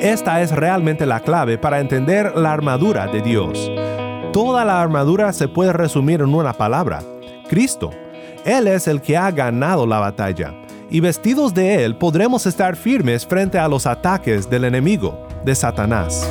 Esta es realmente la clave para entender la armadura de Dios. Toda la armadura se puede resumir en una palabra, Cristo. Él es el que ha ganado la batalla, y vestidos de Él podremos estar firmes frente a los ataques del enemigo, de Satanás.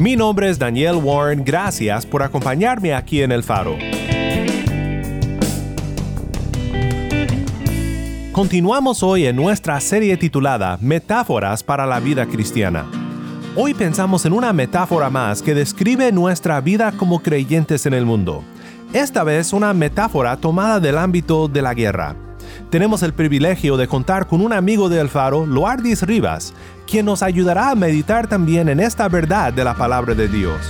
Mi nombre es Daniel Warren, gracias por acompañarme aquí en El Faro. Continuamos hoy en nuestra serie titulada Metáforas para la vida cristiana. Hoy pensamos en una metáfora más que describe nuestra vida como creyentes en el mundo. Esta vez una metáfora tomada del ámbito de la guerra. Tenemos el privilegio de contar con un amigo del Faro, Loardis Rivas, quien nos ayudará a meditar también en esta verdad de la palabra de Dios.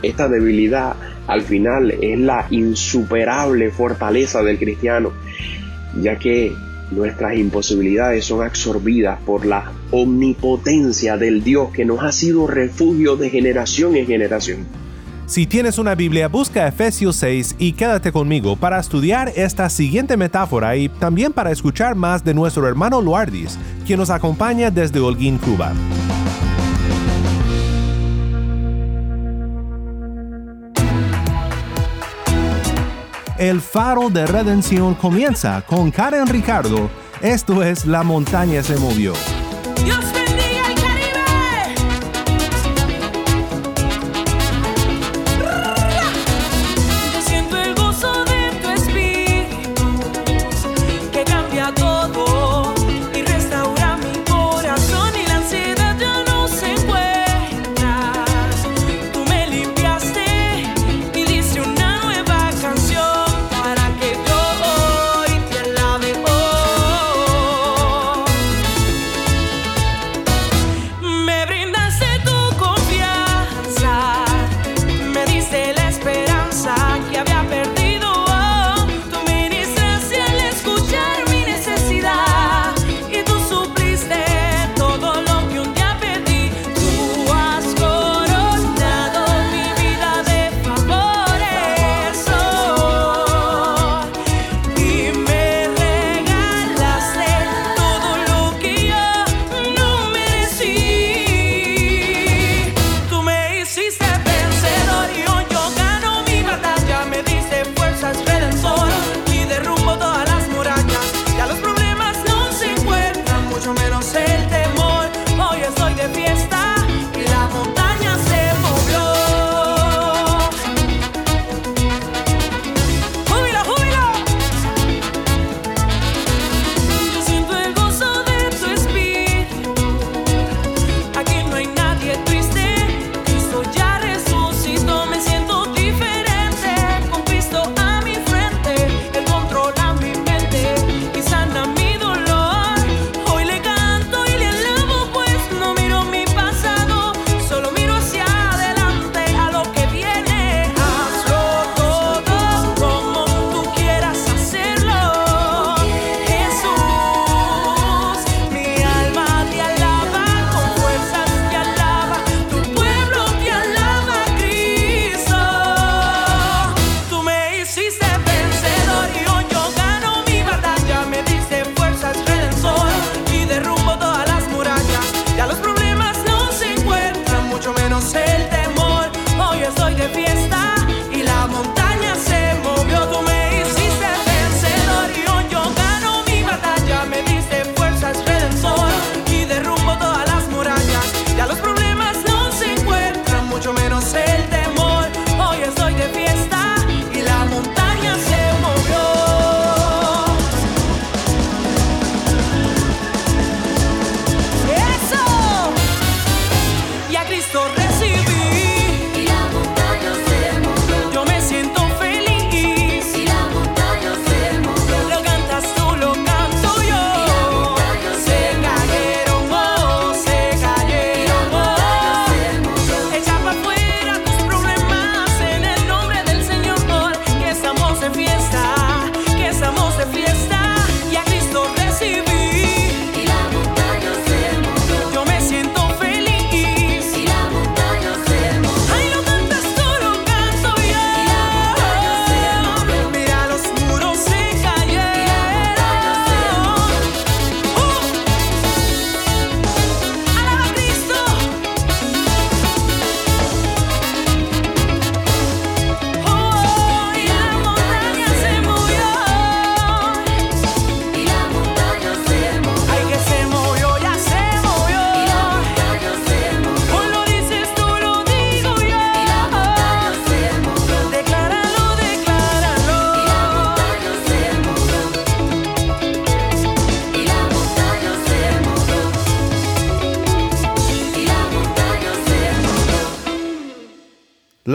Esta debilidad al final es la insuperable fortaleza del cristiano, ya que nuestras imposibilidades son absorbidas por la omnipotencia del Dios que nos ha sido refugio de generación en generación. Si tienes una Biblia, busca Efesios 6 y quédate conmigo para estudiar esta siguiente metáfora y también para escuchar más de nuestro hermano Luardis, quien nos acompaña desde Holguín, Cuba. El faro de redención comienza con Karen Ricardo. Esto es La montaña se movió. Solo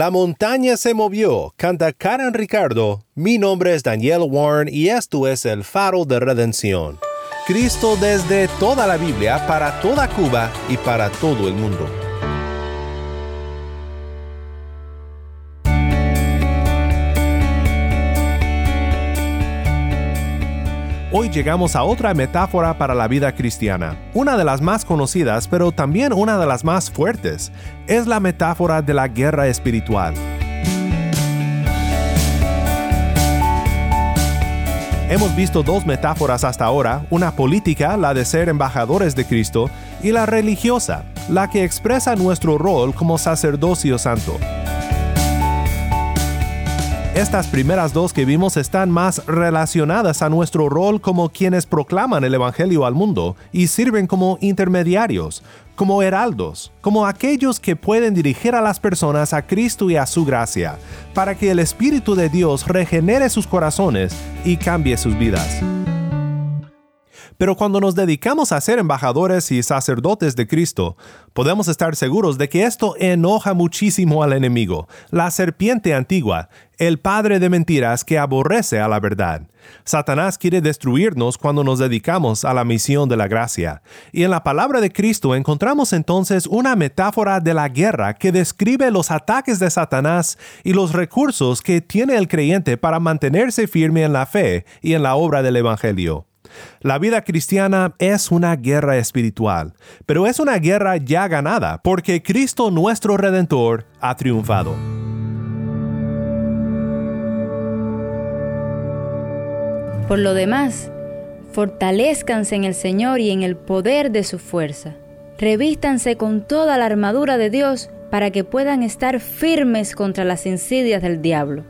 La montaña se movió, canta Karen Ricardo. Mi nombre es Daniel Warren y esto es el faro de redención. Cristo desde toda la Biblia, para toda Cuba y para todo el mundo. Hoy llegamos a otra metáfora para la vida cristiana, una de las más conocidas pero también una de las más fuertes. Es la metáfora de la guerra espiritual. Hemos visto dos metáforas hasta ahora, una política, la de ser embajadores de Cristo, y la religiosa, la que expresa nuestro rol como sacerdocio santo. Estas primeras dos que vimos están más relacionadas a nuestro rol como quienes proclaman el Evangelio al mundo y sirven como intermediarios, como heraldos, como aquellos que pueden dirigir a las personas a Cristo y a su gracia, para que el Espíritu de Dios regenere sus corazones y cambie sus vidas. Pero cuando nos dedicamos a ser embajadores y sacerdotes de Cristo, podemos estar seguros de que esto enoja muchísimo al enemigo, la serpiente antigua, el padre de mentiras que aborrece a la verdad. Satanás quiere destruirnos cuando nos dedicamos a la misión de la gracia. Y en la palabra de Cristo encontramos entonces una metáfora de la guerra que describe los ataques de Satanás y los recursos que tiene el creyente para mantenerse firme en la fe y en la obra del Evangelio. La vida cristiana es una guerra espiritual, pero es una guerra ya ganada porque Cristo nuestro Redentor ha triunfado. Por lo demás, fortalezcanse en el Señor y en el poder de su fuerza. Revístanse con toda la armadura de Dios para que puedan estar firmes contra las insidias del diablo,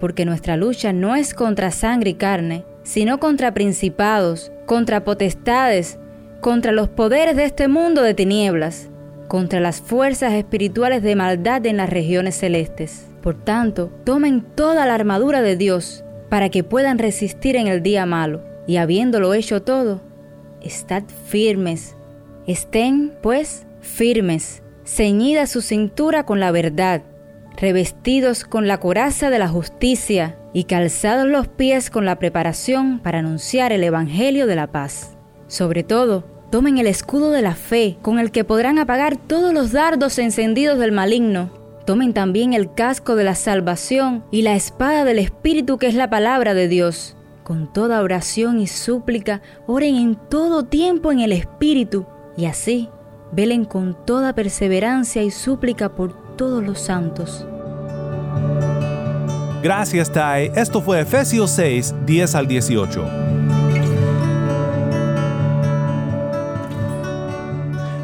porque nuestra lucha no es contra sangre y carne, sino contra principados, contra potestades, contra los poderes de este mundo de tinieblas, contra las fuerzas espirituales de maldad en las regiones celestes. Por tanto, tomen toda la armadura de Dios para que puedan resistir en el día malo, y habiéndolo hecho todo, estad firmes. Estén, pues, firmes, ceñida su cintura con la verdad, revestidos con la coraza de la justicia, y calzados los pies con la preparación para anunciar el Evangelio de la paz. Sobre todo, tomen el escudo de la fe, con el que podrán apagar todos los dardos encendidos del maligno. Tomen también el casco de la salvación y la espada del Espíritu que es la palabra de Dios. Con toda oración y súplica, oren en todo tiempo en el Espíritu, y así, velen con toda perseverancia y súplica por todos los santos. Gracias, Tai. Esto fue Efesios 6, 10 al 18.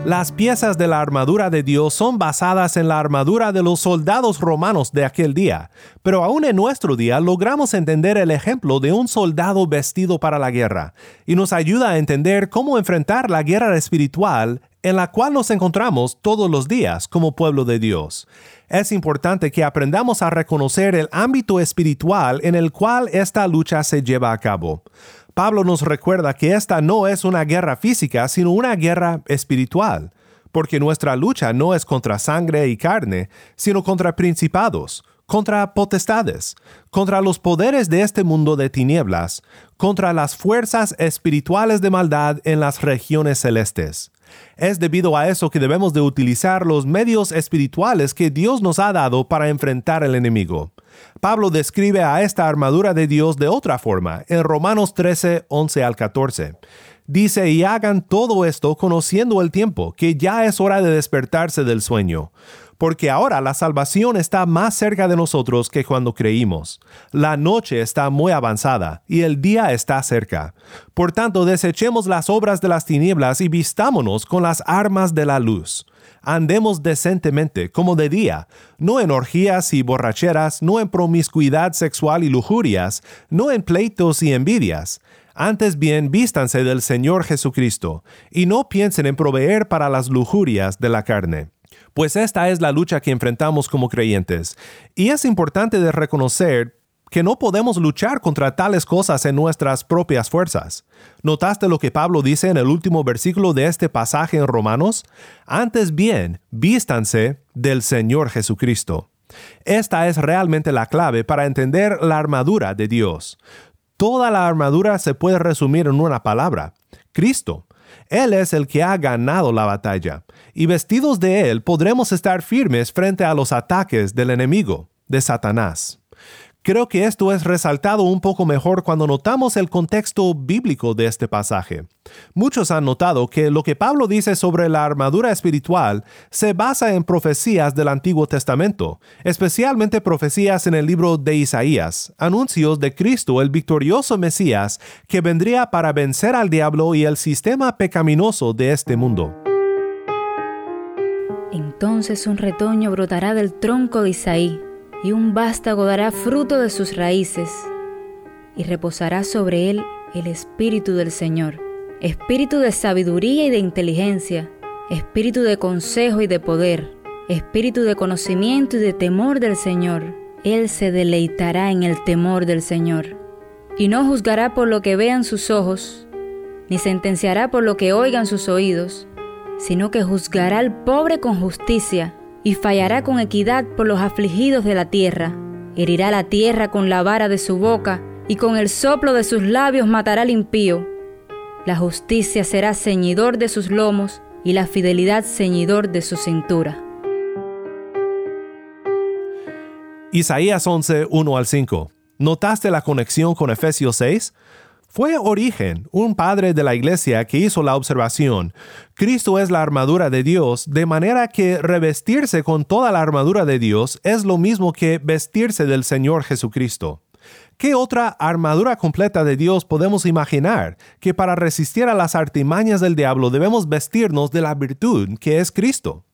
Las piezas de la armadura de Dios son basadas en la armadura de los soldados romanos de aquel día, pero aún en nuestro día logramos entender el ejemplo de un soldado vestido para la guerra, y nos ayuda a entender cómo enfrentar la guerra espiritual en la cual nos encontramos todos los días como pueblo de Dios es importante que aprendamos a reconocer el ámbito espiritual en el cual esta lucha se lleva a cabo. Pablo nos recuerda que esta no es una guerra física, sino una guerra espiritual, porque nuestra lucha no es contra sangre y carne, sino contra principados, contra potestades, contra los poderes de este mundo de tinieblas, contra las fuerzas espirituales de maldad en las regiones celestes. Es debido a eso que debemos de utilizar los medios espirituales que Dios nos ha dado para enfrentar al enemigo. Pablo describe a esta armadura de Dios de otra forma, en Romanos 13, 11 al 14. Dice, y hagan todo esto conociendo el tiempo, que ya es hora de despertarse del sueño porque ahora la salvación está más cerca de nosotros que cuando creímos. La noche está muy avanzada y el día está cerca. Por tanto, desechemos las obras de las tinieblas y vistámonos con las armas de la luz. Andemos decentemente, como de día, no en orgías y borracheras, no en promiscuidad sexual y lujurias, no en pleitos y envidias. Antes bien, vístanse del Señor Jesucristo, y no piensen en proveer para las lujurias de la carne pues esta es la lucha que enfrentamos como creyentes. Y es importante de reconocer que no podemos luchar contra tales cosas en nuestras propias fuerzas. ¿Notaste lo que Pablo dice en el último versículo de este pasaje en Romanos? Antes bien, vístanse del Señor Jesucristo. Esta es realmente la clave para entender la armadura de Dios. Toda la armadura se puede resumir en una palabra, Cristo. Él es el que ha ganado la batalla, y vestidos de Él podremos estar firmes frente a los ataques del enemigo, de Satanás. Creo que esto es resaltado un poco mejor cuando notamos el contexto bíblico de este pasaje. Muchos han notado que lo que Pablo dice sobre la armadura espiritual se basa en profecías del Antiguo Testamento, especialmente profecías en el libro de Isaías, anuncios de Cristo el victorioso Mesías que vendría para vencer al diablo y el sistema pecaminoso de este mundo. Entonces un retoño brotará del tronco de Isaí y un vástago dará fruto de sus raíces, y reposará sobre él el Espíritu del Señor, Espíritu de sabiduría y de inteligencia, Espíritu de consejo y de poder, Espíritu de conocimiento y de temor del Señor. Él se deleitará en el temor del Señor, y no juzgará por lo que vean sus ojos, ni sentenciará por lo que oigan sus oídos, sino que juzgará al pobre con justicia y fallará con equidad por los afligidos de la tierra. Herirá la tierra con la vara de su boca, y con el soplo de sus labios matará al impío. La justicia será ceñidor de sus lomos, y la fidelidad ceñidor de su cintura. Isaías 11, 1 al 5. ¿Notaste la conexión con Efesios 6? Fue Origen, un padre de la iglesia, que hizo la observación. Cristo es la armadura de Dios, de manera que revestirse con toda la armadura de Dios es lo mismo que vestirse del Señor Jesucristo. ¿Qué otra armadura completa de Dios podemos imaginar que para resistir a las artimañas del diablo debemos vestirnos de la virtud que es Cristo?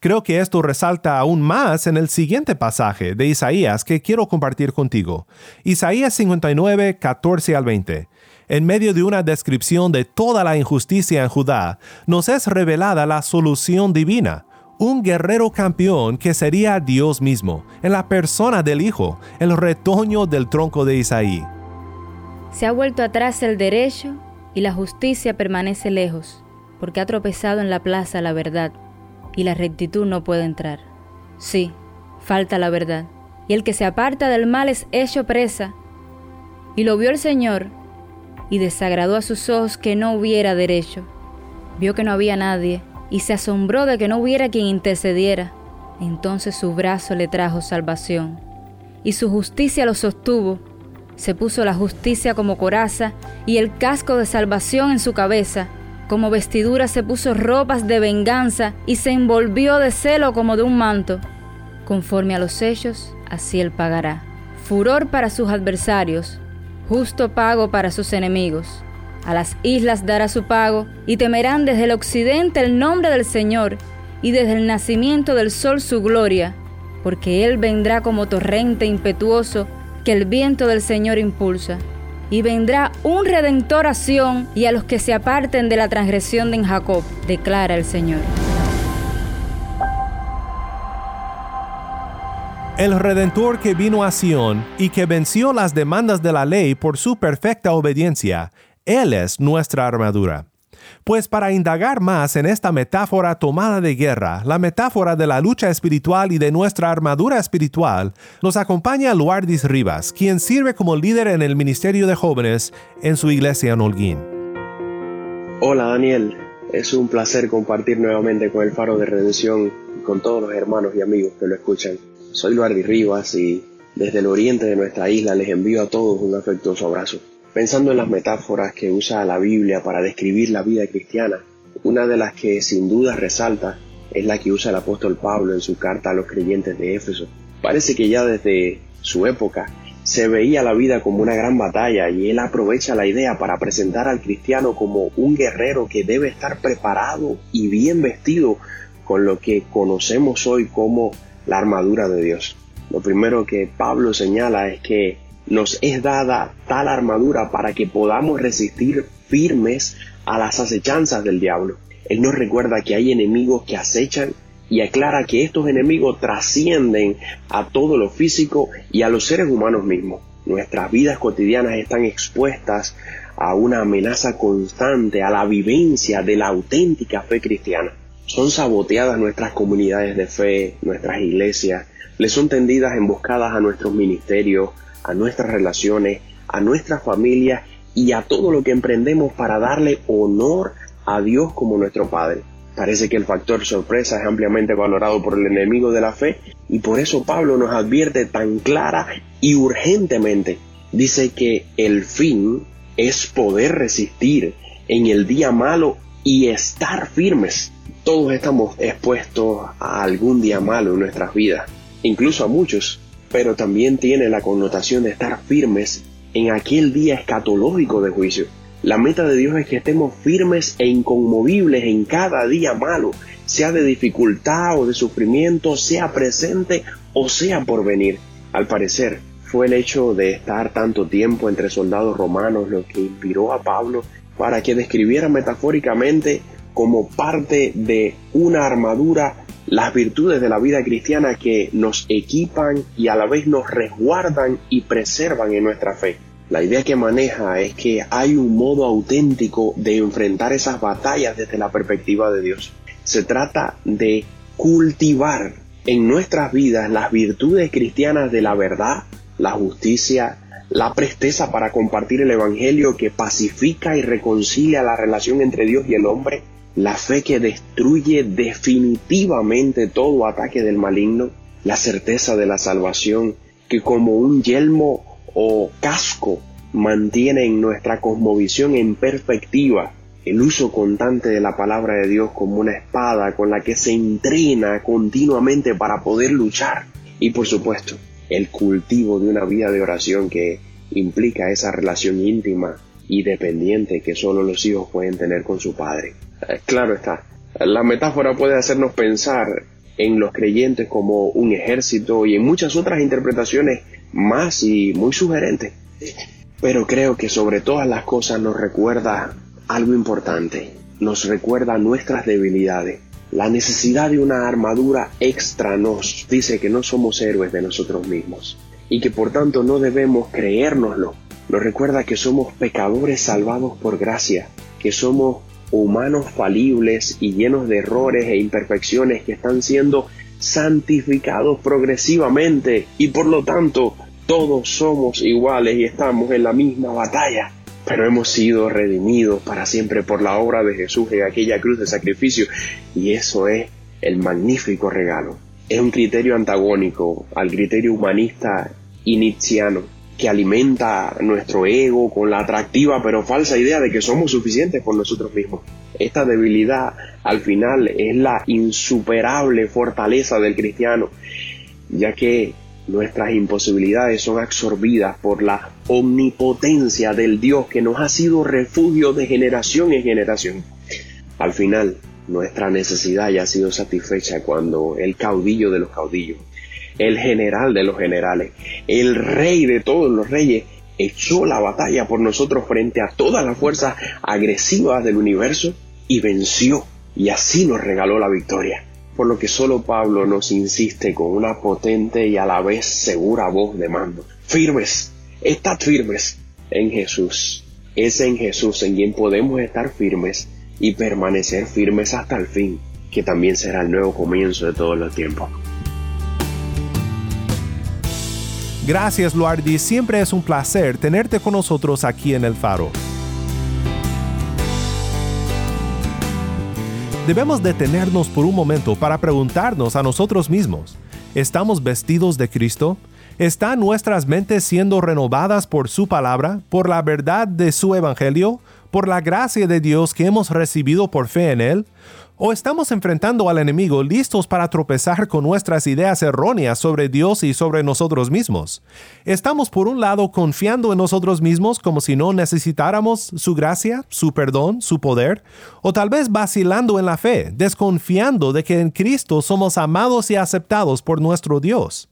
Creo que esto resalta aún más en el siguiente pasaje de Isaías que quiero compartir contigo. Isaías 59, 14 al 20. En medio de una descripción de toda la injusticia en Judá, nos es revelada la solución divina, un guerrero campeón que sería Dios mismo, en la persona del Hijo, el retoño del tronco de Isaí. Se ha vuelto atrás el derecho y la justicia permanece lejos, porque ha tropezado en la plaza la verdad y la rectitud no puede entrar. Sí, falta la verdad. Y el que se aparta del mal es hecho presa. Y lo vio el Señor y desagradó a sus ojos que no hubiera derecho. Vio que no había nadie y se asombró de que no hubiera quien intercediera. Entonces su brazo le trajo salvación y su justicia lo sostuvo. Se puso la justicia como coraza y el casco de salvación en su cabeza como vestidura se puso ropas de venganza y se envolvió de celo como de un manto. Conforme a los hechos, así él pagará. Furor para sus adversarios, justo pago para sus enemigos. A las islas dará su pago y temerán desde el occidente el nombre del Señor y desde el nacimiento del sol su gloria, porque Él vendrá como torrente impetuoso que el viento del Señor impulsa y vendrá un redentor a Sión y a los que se aparten de la transgresión de Jacob, declara el Señor. El redentor que vino a Sión y que venció las demandas de la ley por su perfecta obediencia, Él es nuestra armadura. Pues para indagar más en esta metáfora tomada de guerra, la metáfora de la lucha espiritual y de nuestra armadura espiritual, nos acompaña Luardis Rivas, quien sirve como líder en el Ministerio de Jóvenes en su iglesia en Holguín. Hola Daniel, es un placer compartir nuevamente con el Faro de Redención y con todos los hermanos y amigos que lo escuchan. Soy Luardis Rivas y desde el oriente de nuestra isla les envío a todos un afectuoso abrazo. Pensando en las metáforas que usa la Biblia para describir la vida cristiana, una de las que sin duda resalta es la que usa el apóstol Pablo en su carta a los creyentes de Éfeso. Parece que ya desde su época se veía la vida como una gran batalla y él aprovecha la idea para presentar al cristiano como un guerrero que debe estar preparado y bien vestido con lo que conocemos hoy como la armadura de Dios. Lo primero que Pablo señala es que nos es dada tal armadura para que podamos resistir firmes a las acechanzas del diablo. Él nos recuerda que hay enemigos que acechan y aclara que estos enemigos trascienden a todo lo físico y a los seres humanos mismos. Nuestras vidas cotidianas están expuestas a una amenaza constante, a la vivencia de la auténtica fe cristiana. son saboteadas nuestras comunidades de fe, nuestras iglesias, le son tendidas emboscadas a nuestros ministerios, a nuestras relaciones, a nuestras familias y a todo lo que emprendemos para darle honor a Dios como nuestro Padre. Parece que el factor sorpresa es ampliamente valorado por el enemigo de la fe y por eso Pablo nos advierte tan clara y urgentemente. Dice que el fin es poder resistir en el día malo y estar firmes. Todos estamos expuestos a algún día malo en nuestras vidas, incluso a muchos, pero también tiene la connotación de estar firmes en aquel día escatológico de juicio. La meta de Dios es que estemos firmes e inconmovibles en cada día malo, sea de dificultad o de sufrimiento, sea presente o sea por venir. Al parecer, fue el hecho de estar tanto tiempo entre soldados romanos lo que inspiró a Pablo para que describiera metafóricamente como parte de una armadura las virtudes de la vida cristiana que nos equipan y a la vez nos resguardan y preservan en nuestra fe. La idea que maneja es que hay un modo auténtico de enfrentar esas batallas desde la perspectiva de Dios. Se trata de cultivar en nuestras vidas las virtudes cristianas de la verdad, la justicia, la presteza para compartir el Evangelio que pacifica y reconcilia la relación entre Dios y el hombre, la fe que destruye definitivamente todo ataque del maligno, la certeza de la salvación que como un yelmo o casco mantiene en nuestra cosmovisión en perspectiva el uso constante de la palabra de Dios como una espada con la que se entrena continuamente para poder luchar y por supuesto el cultivo de una vida de oración que implica esa relación íntima y dependiente que solo los hijos pueden tener con su padre. Eh, claro está, la metáfora puede hacernos pensar en los creyentes como un ejército y en muchas otras interpretaciones más y muy sugerentes. Pero creo que sobre todas las cosas nos recuerda algo importante, nos recuerda nuestras debilidades la necesidad de una armadura extra nos dice que no somos héroes de nosotros mismos y que por tanto no debemos creérnoslo. Nos recuerda que somos pecadores salvados por gracia, que somos humanos falibles y llenos de errores e imperfecciones que están siendo santificados progresivamente. Y por lo tanto todos somos iguales y estamos en la misma batalla. Pero hemos sido redimidos para siempre por la obra de Jesús en aquella cruz de sacrificio. Y eso es el magnífico regalo. Es un criterio antagónico al criterio humanista iniciano que alimenta nuestro ego con la atractiva pero falsa idea de que somos suficientes por nosotros mismos. Esta debilidad al final es la insuperable fortaleza del cristiano, ya que nuestras imposibilidades son absorbidas por la omnipotencia del Dios que nos ha sido refugio de generación en generación. Al final, nuestra necesidad ya ha sido satisfecha cuando el caudillo de los caudillos, el general de los generales, el rey de todos los reyes, echó la batalla por nosotros frente a todas las fuerzas agresivas del universo y venció, y así nos regaló la victoria por lo que solo Pablo nos insiste con una potente y a la vez segura voz de mando. Firmes, estad firmes en Jesús. Es en Jesús en quien podemos estar firmes y permanecer firmes hasta el fin, que también será el nuevo comienzo de todos los tiempos. Gracias, Luardi. Siempre es un placer tenerte con nosotros aquí en el Faro. debemos detenernos por un momento para preguntarnos a nosotros mismos, ¿estamos vestidos de Cristo? ¿Están nuestras mentes siendo renovadas por su palabra, por la verdad de su evangelio, por la gracia de Dios que hemos recibido por fe en Él? ¿O estamos enfrentando al enemigo listos para tropezar con nuestras ideas erróneas sobre Dios y sobre nosotros mismos? ¿Estamos por un lado confiando en nosotros mismos como si no necesitáramos su gracia, su perdón, su poder? ¿O tal vez vacilando en la fe, desconfiando de que en Cristo somos amados y aceptados por nuestro Dios?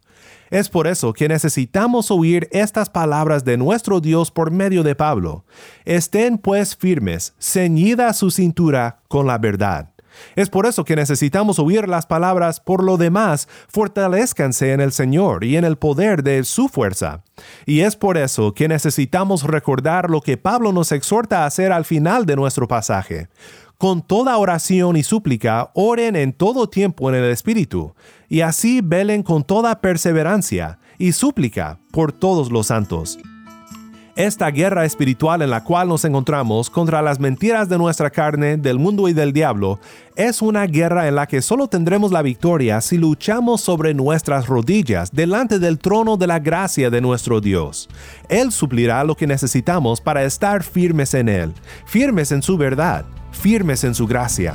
Es por eso que necesitamos oír estas palabras de nuestro Dios por medio de Pablo. Estén pues firmes, ceñida su cintura con la verdad. Es por eso que necesitamos oír las palabras, por lo demás, fortalezcanse en el Señor y en el poder de su fuerza. Y es por eso que necesitamos recordar lo que Pablo nos exhorta a hacer al final de nuestro pasaje. Con toda oración y súplica, oren en todo tiempo en el Espíritu, y así velen con toda perseverancia y súplica por todos los santos. Esta guerra espiritual en la cual nos encontramos contra las mentiras de nuestra carne, del mundo y del diablo, es una guerra en la que solo tendremos la victoria si luchamos sobre nuestras rodillas delante del trono de la gracia de nuestro Dios. Él suplirá lo que necesitamos para estar firmes en Él, firmes en su verdad, firmes en su gracia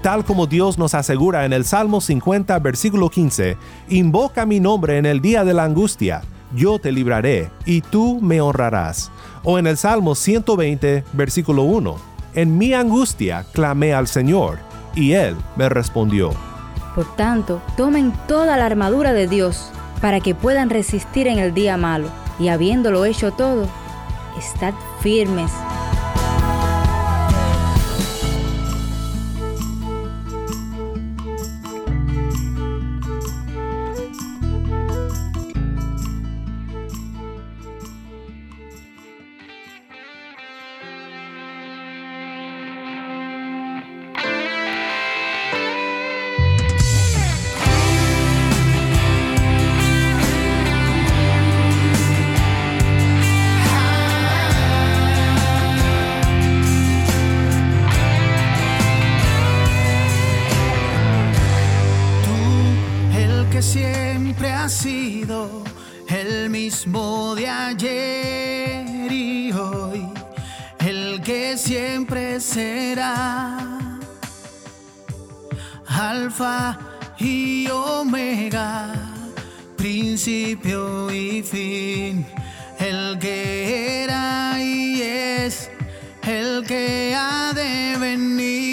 tal como Dios nos asegura en el Salmo 50, versículo 15, invoca mi nombre en el día de la angustia, yo te libraré, y tú me honrarás. O en el Salmo 120, versículo 1, en mi angustia clamé al Señor, y Él me respondió. Por tanto, tomen toda la armadura de Dios, para que puedan resistir en el día malo, y habiéndolo hecho todo, estad firmes. Alfa y Omega, principio y fin, el que era y es, el que ha de venir.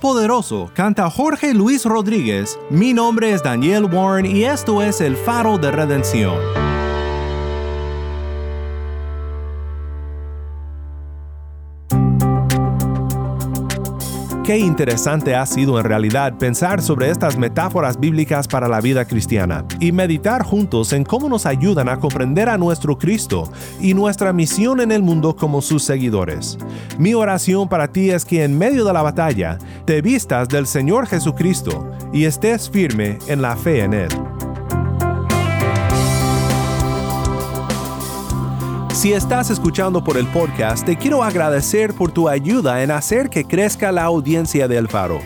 Todopoderoso canta Jorge Luis Rodríguez. Mi nombre es Daniel Warren y esto es El Faro de Redención. Qué interesante ha sido en realidad pensar sobre estas metáforas bíblicas para la vida cristiana y meditar juntos en cómo nos ayudan a comprender a nuestro Cristo y nuestra misión en el mundo como sus seguidores. Mi oración para ti es que en medio de la batalla te vistas del Señor Jesucristo y estés firme en la fe en Él. Si estás escuchando por el podcast, te quiero agradecer por tu ayuda en hacer que crezca la audiencia del faro.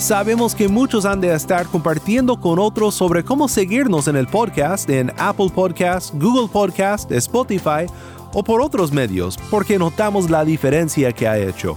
Sabemos que muchos han de estar compartiendo con otros sobre cómo seguirnos en el podcast en Apple Podcast, Google Podcast, Spotify o por otros medios, porque notamos la diferencia que ha hecho.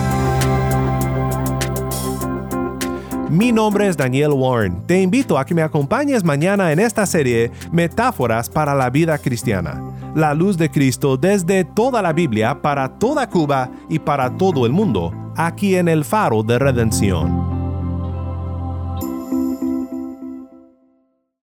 Mi nombre es Daniel Warren. Te invito a que me acompañes mañana en esta serie Metáforas para la vida cristiana. La luz de Cristo desde toda la Biblia para toda Cuba y para todo el mundo, aquí en el Faro de Redención.